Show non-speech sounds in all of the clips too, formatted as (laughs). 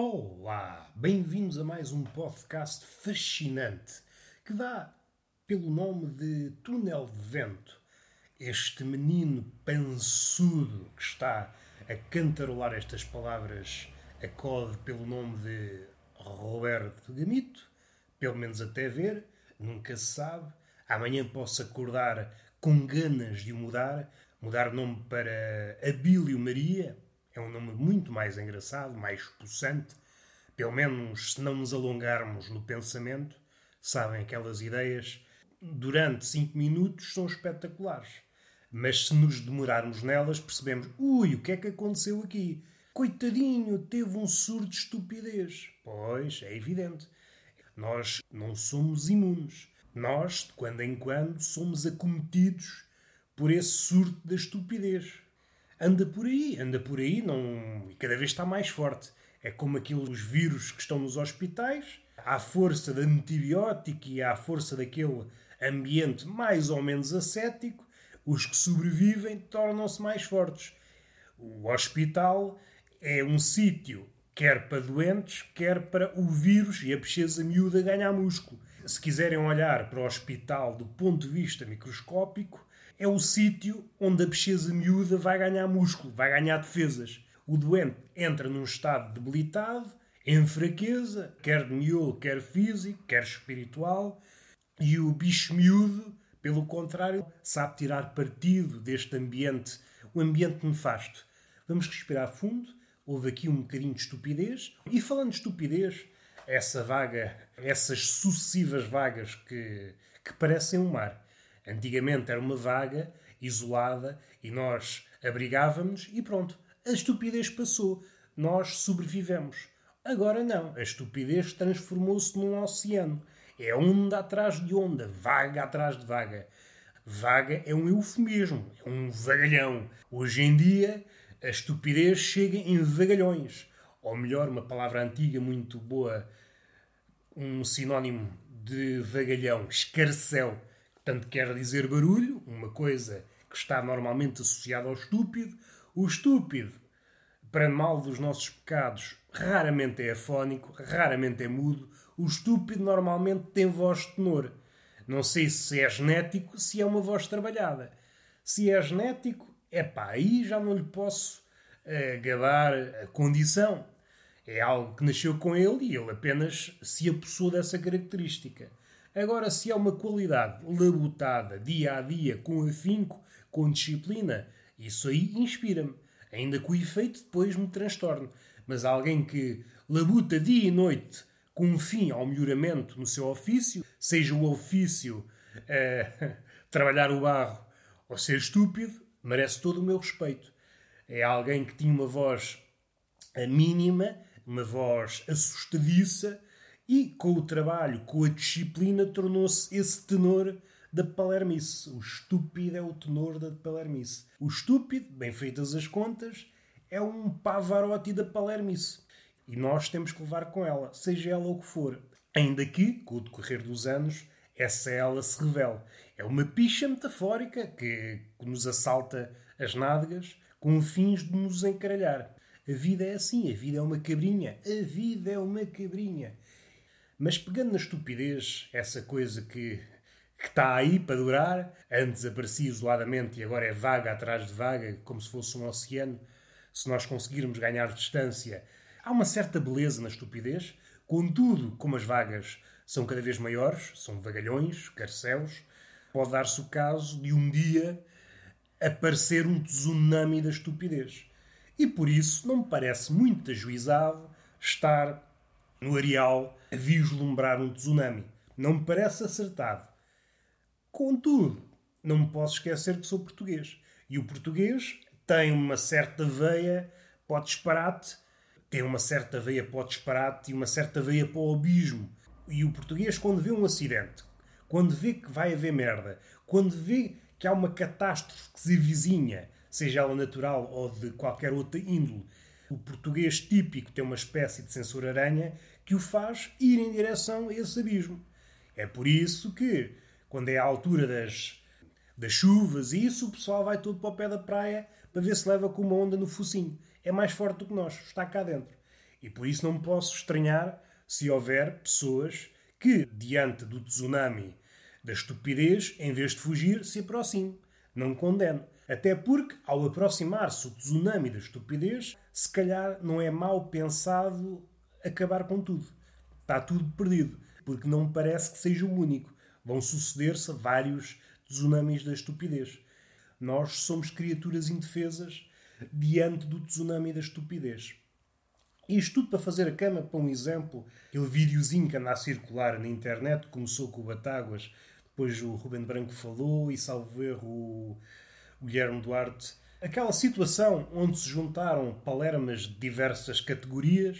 Olá, bem-vindos a mais um podcast fascinante que dá pelo nome de Túnel de Vento. Este menino pançudo que está a cantarolar estas palavras acode pelo nome de Roberto Gamito, pelo menos até ver, nunca se sabe. Amanhã posso acordar com ganas de o mudar, mudar nome para Abílio Maria, é um nome muito mais engraçado, mais possante. Pelo menos se não nos alongarmos no pensamento, sabem aquelas ideias, durante cinco minutos são espetaculares. Mas se nos demorarmos nelas, percebemos: ui, o que é que aconteceu aqui? Coitadinho, teve um surto de estupidez. Pois, é evidente. Nós não somos imunes. Nós, de quando em quando, somos acometidos por esse surto da estupidez. Anda por aí, anda por aí, não... e cada vez está mais forte. É como aqueles vírus que estão nos hospitais, à força de antibiótico e à força daquele ambiente mais ou menos ascético, os que sobrevivem tornam-se mais fortes. O hospital é um sítio quer para doentes, quer para o vírus e a pesquisa miúda ganhar músculo. Se quiserem olhar para o hospital do ponto de vista microscópico, é o sítio onde a pesquisa miúda vai ganhar músculo, vai ganhar defesas. O doente entra num estado debilitado, em fraqueza, quer de miolo, quer físico, quer espiritual, e o bicho miúdo, pelo contrário, sabe tirar partido deste ambiente, o ambiente nefasto. Vamos respirar fundo houve aqui um bocadinho de estupidez. E falando de estupidez, essa vaga, essas sucessivas vagas que, que parecem um mar. Antigamente era uma vaga isolada e nós abrigávamos e pronto, a estupidez passou. Nós sobrevivemos. Agora não, a estupidez transformou-se num oceano. É onda atrás de onda, vaga atrás de vaga. Vaga é um eufemismo, é um vagalhão. Hoje em dia a estupidez chega em vagalhões. Ou melhor, uma palavra antiga muito boa, um sinónimo de vagalhão, escarcel, tanto quer dizer barulho, uma coisa que está normalmente associada ao estúpido. O estúpido, para mal dos nossos pecados, raramente é afónico, raramente é mudo. O estúpido normalmente tem voz de tenor. Não sei se é genético, se é uma voz trabalhada. Se é genético, é pá, aí já não lhe posso uh, gabar a condição. É algo que nasceu com ele e ele apenas se apossou dessa característica. Agora, se é uma qualidade labutada dia a dia, com afinco, com disciplina, isso aí inspira-me. Ainda que o efeito depois me transtorne. Mas alguém que labuta dia e noite com um fim ao melhoramento no seu ofício, seja o ofício uh, (laughs) trabalhar o barro ou ser estúpido, merece todo o meu respeito. É alguém que tinha uma voz mínima, uma voz assustadiça, e com o trabalho, com a disciplina, tornou-se esse tenor da Palermice. O estúpido é o tenor da Palermice. O estúpido, bem feitas as contas, é um Pavarotti da Palermice. E nós temos que levar com ela, seja ela o que for. Ainda que, com o decorrer dos anos, essa ela se revela. É uma picha metafórica que, que nos assalta as nádegas com fins de nos encaralhar. A vida é assim, a vida é uma cabrinha. A vida é uma cabrinha. Mas pegando na estupidez, essa coisa que, que está aí para durar, antes aparecia isoladamente e agora é vaga atrás de vaga, como se fosse um oceano, se nós conseguirmos ganhar distância, há uma certa beleza na estupidez. Contudo, como as vagas são cada vez maiores, são vagalhões, carcéus, pode dar-se o caso de um dia aparecer um tsunami da estupidez. E por isso não me parece muito ajuizado estar no areal a vislumbrar um tsunami. Não me parece acertado. Contudo, não me posso esquecer que sou português. E o português tem uma certa veia para o disparate, tem uma certa veia para o disparate e uma certa veia para o abismo. E o português, quando vê um acidente, quando vê que vai haver merda, quando vê que há uma catástrofe que se vizinha, seja ela natural ou de qualquer outra índole, o português típico tem uma espécie de sensor-aranha que o faz ir em direção a esse abismo. É por isso que, quando é a altura das, das chuvas e isso, o pessoal vai todo para o pé da praia para ver se leva com uma onda no focinho. É mais forte do que nós, está cá dentro. E por isso não me posso estranhar se houver pessoas que, diante do tsunami da estupidez, em vez de fugir, se aproximem. Não condeno. Até porque, ao aproximar-se o tsunami da estupidez, se calhar não é mal pensado acabar com tudo. Está tudo perdido. Porque não parece que seja o único. Vão suceder-se vários tsunamis da estupidez. Nós somos criaturas indefesas diante do tsunami da estupidez. Isto tudo para fazer a cama para um exemplo. Aquele videozinho que anda a circular na internet começou com o Batáguas, depois o Ruben Branco falou e, salvo erro, o Guilherme Duarte. Aquela situação onde se juntaram palermas de diversas categorias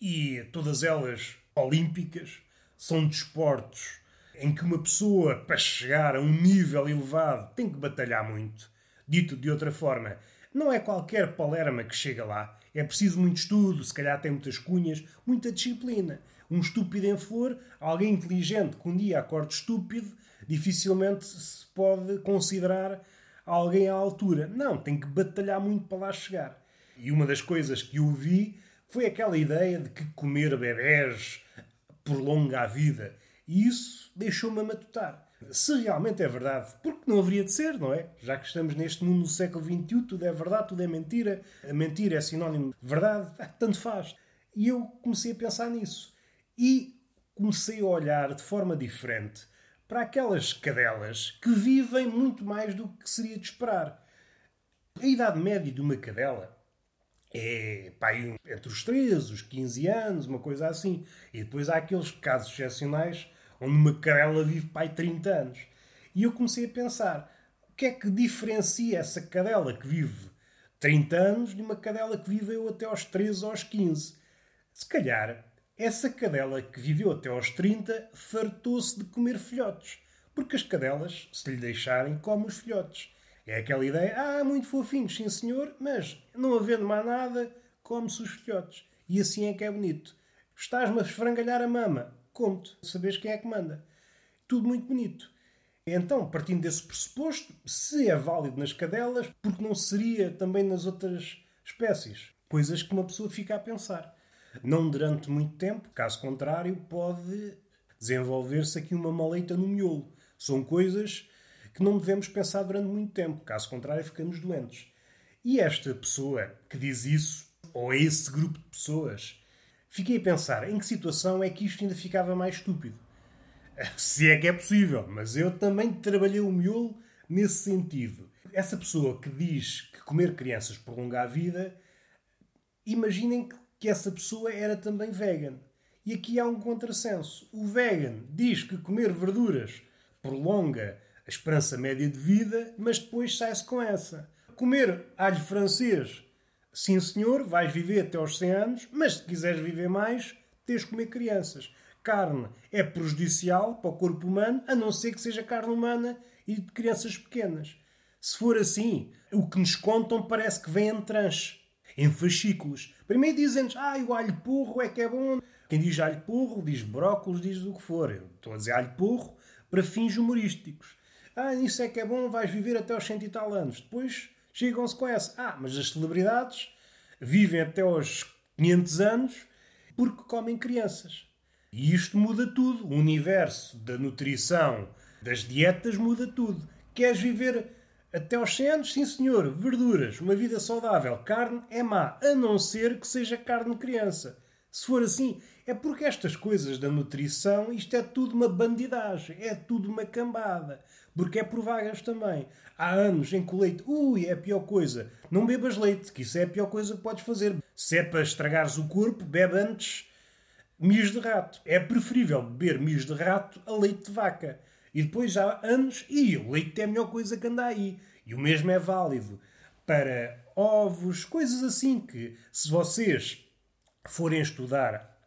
e todas elas olímpicas, são desportos em que uma pessoa, para chegar a um nível elevado, tem que batalhar muito. Dito de outra forma, não é qualquer palerma que chega lá. É preciso muito estudo, se calhar tem muitas cunhas, muita disciplina. Um estúpido em flor, alguém inteligente que um dia acorde estúpido, dificilmente se pode considerar alguém à altura. Não, tem que batalhar muito para lá chegar. E uma das coisas que eu vi foi aquela ideia de que comer bebés prolonga a vida. E isso deixou-me a matutar. Se realmente é verdade, porque não haveria de ser, não é? Já que estamos neste mundo no século XXI, tudo é verdade, tudo é mentira. A mentira é sinónimo de verdade, ah, tanto faz. E eu comecei a pensar nisso. E comecei a olhar de forma diferente para aquelas cadelas que vivem muito mais do que seria de esperar. A idade média de uma cadela é pá, entre os 13, os 15 anos, uma coisa assim. E depois há aqueles casos excepcionais onde uma cadela vive pá, 30 anos. E eu comecei a pensar: o que é que diferencia essa cadela que vive 30 anos de uma cadela que viveu até aos 13 ou aos 15? Se calhar, essa cadela que viveu até aos 30 fartou-se de comer filhotes. Porque as cadelas, se lhe deixarem, comem os filhotes. É aquela ideia, ah, muito fofinhos, sim senhor, mas não havendo mais nada, come-se os filhotes. E assim é que é bonito. Estás-me a esfrangalhar a mama. Conto, sabes quem é que manda. Tudo muito bonito. Então, partindo desse pressuposto, se é válido nas cadelas, porque não seria também nas outras espécies? Coisas que uma pessoa fica a pensar. Não durante muito tempo, caso contrário, pode desenvolver-se aqui uma maleita no miolo. São coisas que não devemos pensar durante muito tempo, caso contrário, ficamos doentes. E esta pessoa que diz isso, ou esse grupo de pessoas, fiquei a pensar em que situação é que isto ainda ficava mais estúpido. (laughs) Se é que é possível, mas eu também trabalhei o miolo nesse sentido. Essa pessoa que diz que comer crianças prolonga a vida, imaginem que essa pessoa era também vegan. E aqui há um contrassenso. O vegan diz que comer verduras prolonga a esperança média de vida, mas depois sai-se com essa. Comer alho francês, sim senhor, vais viver até aos 100 anos, mas se quiseres viver mais, tens de comer crianças. Carne é prejudicial para o corpo humano, a não ser que seja carne humana e de crianças pequenas. Se for assim, o que nos contam parece que vem em tranche, em fascículos. Primeiro dizem-nos, ah, o alho porro é que é bom. Quem diz alho porro diz brócolis, diz o que for. Eu estou a dizer alho porro para fins humorísticos. Ah, isso é que é bom, vais viver até aos cento e tal anos. Depois chegam-se com essa. Ah, mas as celebridades vivem até aos 500 anos porque comem crianças. E isto muda tudo. O universo da nutrição, das dietas, muda tudo. Queres viver até aos 100 anos? Sim, senhor. Verduras, uma vida saudável. Carne é má, a não ser que seja carne criança. Se for assim, é porque estas coisas da nutrição, isto é tudo uma bandidagem, é tudo uma cambada. Porque é por vagas também. Há anos em que o leite, ui, é a pior coisa. Não bebas leite, que isso é a pior coisa que podes fazer. Se é para estragares o corpo, bebe antes mios de rato. É preferível beber mios de rato a leite de vaca. E depois há anos, e o leite é a melhor coisa que anda aí. E o mesmo é válido para ovos, coisas assim que, se vocês forem estudar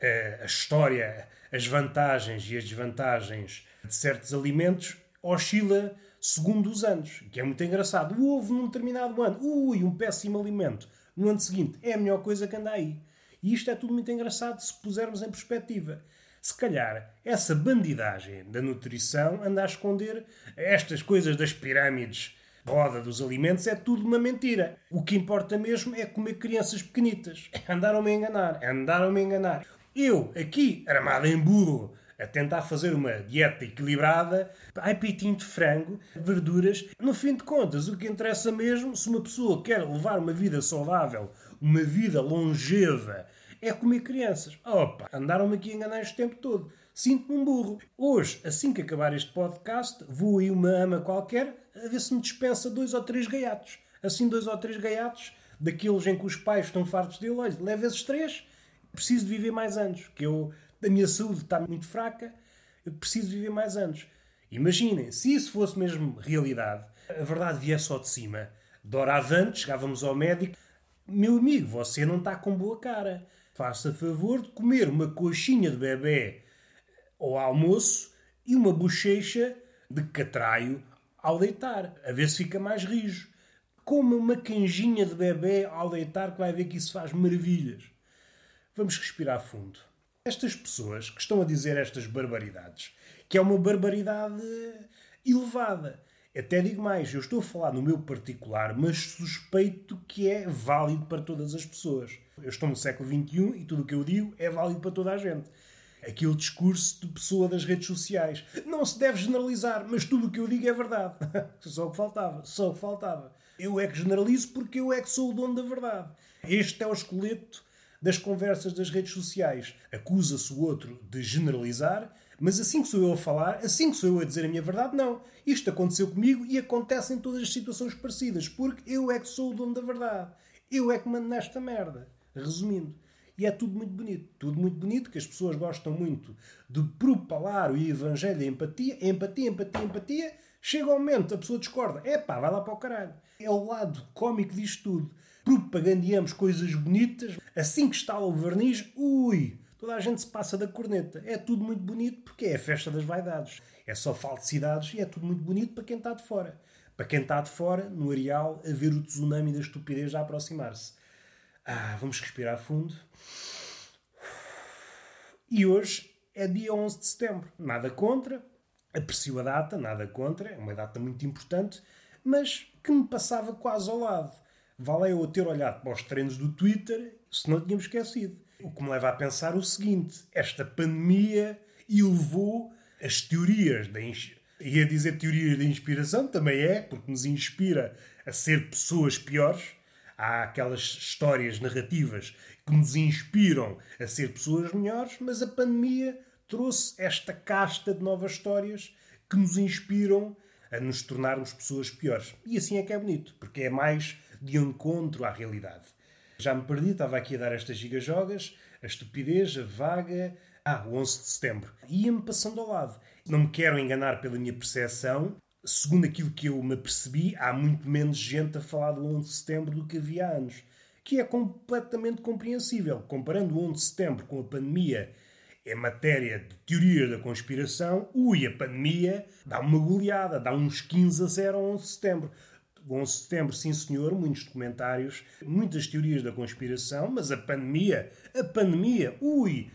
uh, a história, as vantagens e as desvantagens de certos alimentos, oscila segundo os anos, que é muito engraçado. O ovo num determinado ano, ui, um péssimo alimento. No ano seguinte, é a melhor coisa que anda aí. E isto é tudo muito engraçado se pusermos em perspectiva. Se calhar essa bandidagem da nutrição anda a esconder estas coisas das pirâmides roda dos alimentos é tudo uma mentira. O que importa mesmo é comer crianças pequenitas. Andaram-me a enganar, andaram-me a enganar. Eu, aqui, armado em burro, a tentar fazer uma dieta equilibrada, ai peitinho de frango, verduras. No fim de contas, o que interessa mesmo, se uma pessoa quer levar uma vida saudável, uma vida longeva, é comer crianças. Opa, andaram-me aqui a enganar este tempo todo. Sinto-me um burro. Hoje, assim que acabar este podcast, vou aí uma ama qualquer a ver se me dispensa dois ou três gaiatos. Assim, dois ou três gaiatos, daqueles em que os pais estão fartos dele. Olha, leva esses três preciso de viver mais anos, que eu, a minha saúde está muito fraca, eu preciso de viver mais anos. Imaginem, se isso fosse mesmo realidade, a verdade viesse só de cima. De hora avante, chegávamos ao médico, meu amigo, você não está com boa cara. Faça favor de comer uma coxinha de bebê ao almoço e uma bochecha de catraio ao deitar, a ver se fica mais rijo. Coma uma canjinha de bebê ao deitar que vai ver que isso faz maravilhas. Vamos respirar fundo. Estas pessoas que estão a dizer estas barbaridades, que é uma barbaridade elevada. Até digo mais, eu estou a falar no meu particular, mas suspeito que é válido para todas as pessoas. Eu estou no século XXI e tudo o que eu digo é válido para toda a gente. Aquele discurso de pessoa das redes sociais. Não se deve generalizar, mas tudo o que eu digo é verdade. (laughs) Só o que faltava, só o que faltava. Eu é que generalizo porque eu é que sou o dono da verdade. Este é o esqueleto das conversas das redes sociais. Acusa-se o outro de generalizar, mas assim que sou eu a falar, assim que sou eu a dizer a minha verdade, não. Isto aconteceu comigo e acontece em todas as situações parecidas, porque eu é que sou o dono da verdade. Eu é que mando nesta merda. Resumindo. E é tudo muito bonito. Tudo muito bonito, que as pessoas gostam muito de propalar o evangelho da empatia. Empatia, empatia, empatia. Chega ao momento, a pessoa discorda. É pá, vai lá para o caralho. É o lado cómico disto tudo propagandeamos coisas bonitas, assim que está o verniz, ui, toda a gente se passa da corneta. É tudo muito bonito porque é a festa das vaidades. É só falsidades e é tudo muito bonito para quem está de fora. Para quem está de fora, no areal, a ver o tsunami da estupidez a aproximar-se. Ah, vamos respirar fundo. E hoje é dia 11 de setembro. Nada contra, aprecio a data, nada contra, é uma data muito importante, mas que me passava quase ao lado. Vale eu ter olhado para os treinos do Twitter se não tínhamos esquecido. O que me leva a pensar o seguinte: esta pandemia elevou as teorias da ia dizer teorias da inspiração, também é, porque nos inspira a ser pessoas piores. Há aquelas histórias narrativas que nos inspiram a ser pessoas melhores, mas a pandemia trouxe esta casta de novas histórias que nos inspiram a nos tornarmos pessoas piores. E assim é que é bonito, porque é mais de encontro à realidade. Já me perdi, estava aqui a dar estas gigajogas, a estupidez, a vaga. Ah, o 11 de setembro. Ia-me passando ao lado. Não me quero enganar pela minha percepção. Segundo aquilo que eu me percebi, há muito menos gente a falar do 11 de setembro do que havia há anos. Que é completamente compreensível. Comparando o 11 de setembro com a pandemia em matéria de teorias da conspiração, ui, a pandemia dá uma goleada, dá uns 15 a 0 ao 11 de setembro. 11 de setembro, sim senhor, muitos documentários, muitas teorias da conspiração, mas a pandemia, a pandemia, ui,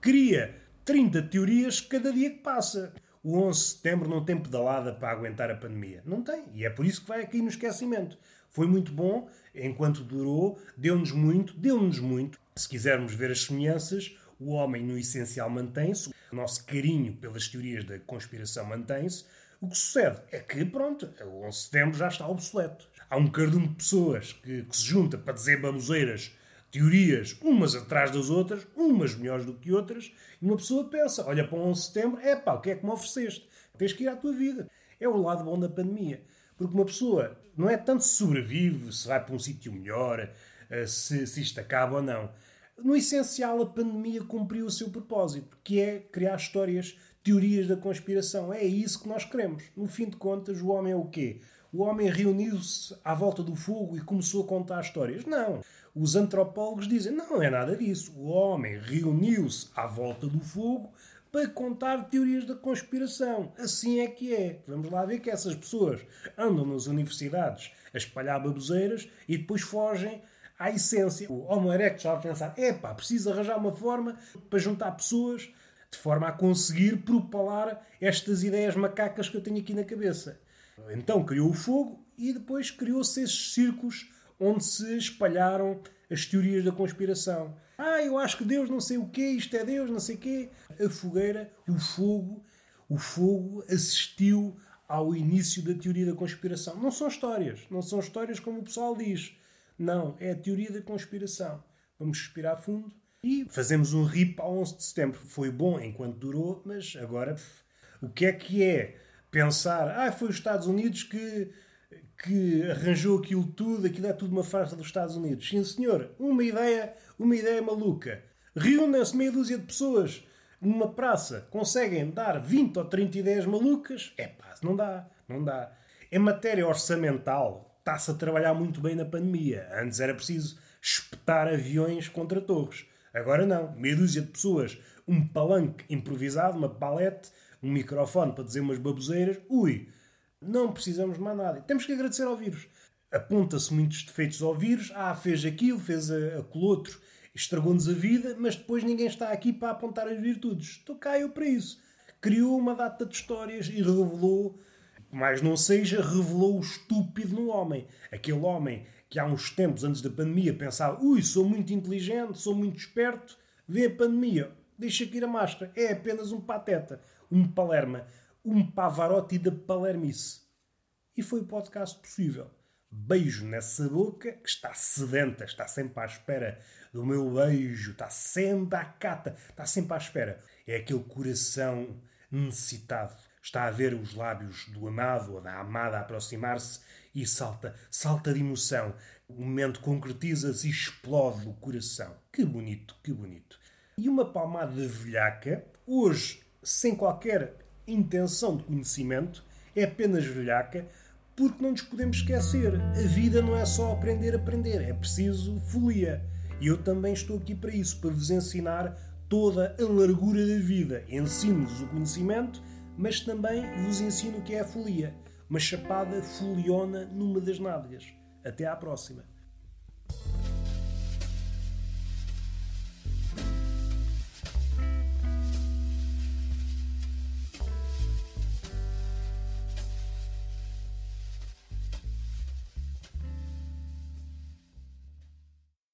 cria 30 teorias cada dia que passa. O 11 de setembro não tem pedalada para aguentar a pandemia. Não tem. E é por isso que vai aqui no esquecimento. Foi muito bom, enquanto durou, deu-nos muito, deu-nos muito. Se quisermos ver as semelhanças, o homem no essencial mantém-se, o nosso carinho pelas teorias da conspiração mantém-se, o que sucede é que, pronto, o 11 de setembro já está obsoleto. Há um cardume de pessoas que, que se junta para dizer baboseiras, teorias, umas atrás das outras, umas melhores do que outras, e uma pessoa pensa, olha para o 11 de setembro, é pá, o que é que me ofereceste? Tens que ir à tua vida. É o lado bom da pandemia. Porque uma pessoa não é tanto se sobrevive, se vai para um sítio melhor, eh, se, se isto acaba ou não. No essencial, a pandemia cumpriu o seu propósito, que é criar histórias teorias da conspiração. É isso que nós queremos. No fim de contas, o homem é o quê? O homem reuniu-se à volta do fogo e começou a contar histórias. Não. Os antropólogos dizem, não é nada disso. O homem reuniu-se à volta do fogo para contar teorias da conspiração. Assim é que é. Vamos lá ver que essas pessoas andam nas universidades a espalhar baboseiras e depois fogem à essência. O Homo erectus já a pensar, epá, preciso arranjar uma forma para juntar pessoas de forma a conseguir propalar estas ideias macacas que eu tenho aqui na cabeça. Então criou o fogo, e depois criou-se esses círculos onde se espalharam as teorias da conspiração. Ah, eu acho que Deus não sei o quê, isto é Deus, não sei o quê. A fogueira, o fogo, o fogo assistiu ao início da teoria da conspiração. Não são histórias, não são histórias como o pessoal diz. Não, é a teoria da conspiração. Vamos respirar fundo e fazemos um RIP ao 11 de setembro. Foi bom enquanto durou, mas agora o que é que é pensar? Ah, foi os Estados Unidos que que arranjou aquilo tudo, aquilo é tudo uma farsa dos Estados Unidos. Sim, senhor, uma ideia, uma ideia maluca. Reúnem-se meia dúzia de pessoas numa praça, conseguem dar 20 ou 30 ideias malucas? É pá, não dá, não dá. Em matéria orçamental, está-se a trabalhar muito bem na pandemia. Antes era preciso espetar aviões contra torres. Agora não, meia dúzia de pessoas, um palanque improvisado, uma palete, um microfone para dizer umas baboseiras. Ui, não precisamos mais nada. Temos que agradecer ao vírus. Aponta-se muitos defeitos ao vírus. Ah, fez aquilo, fez aquele outro, estragou-nos a vida, mas depois ninguém está aqui para apontar as virtudes. Estou cá eu para isso. Criou uma data de histórias e revelou, mais não seja, revelou o estúpido no homem. Aquele homem que há uns tempos antes da pandemia pensava: ui, sou muito inteligente, sou muito esperto, vê a pandemia, deixa cair a máscara. É apenas um pateta, um palerma um Pavarotti da Palermice. E foi o podcast possível. Beijo nessa boca que está sedenta, está sempre à espera do meu beijo, está sempre à cata, está sempre à espera. É aquele coração necessitado. Está a ver os lábios do amado ou da amada aproximar-se e salta, salta de emoção. O momento concretiza-se e explode o coração. Que bonito, que bonito. E uma palmada de velhaca, hoje, sem qualquer intenção de conhecimento é apenas velhaca, porque não nos podemos esquecer. A vida não é só aprender aprender, é preciso folia. E eu também estou aqui para isso, para vos ensinar toda a largura da vida. Ensino-vos o conhecimento, mas também vos ensino o que é a folia. Uma chapada foliona numa das nádegas. Até à próxima.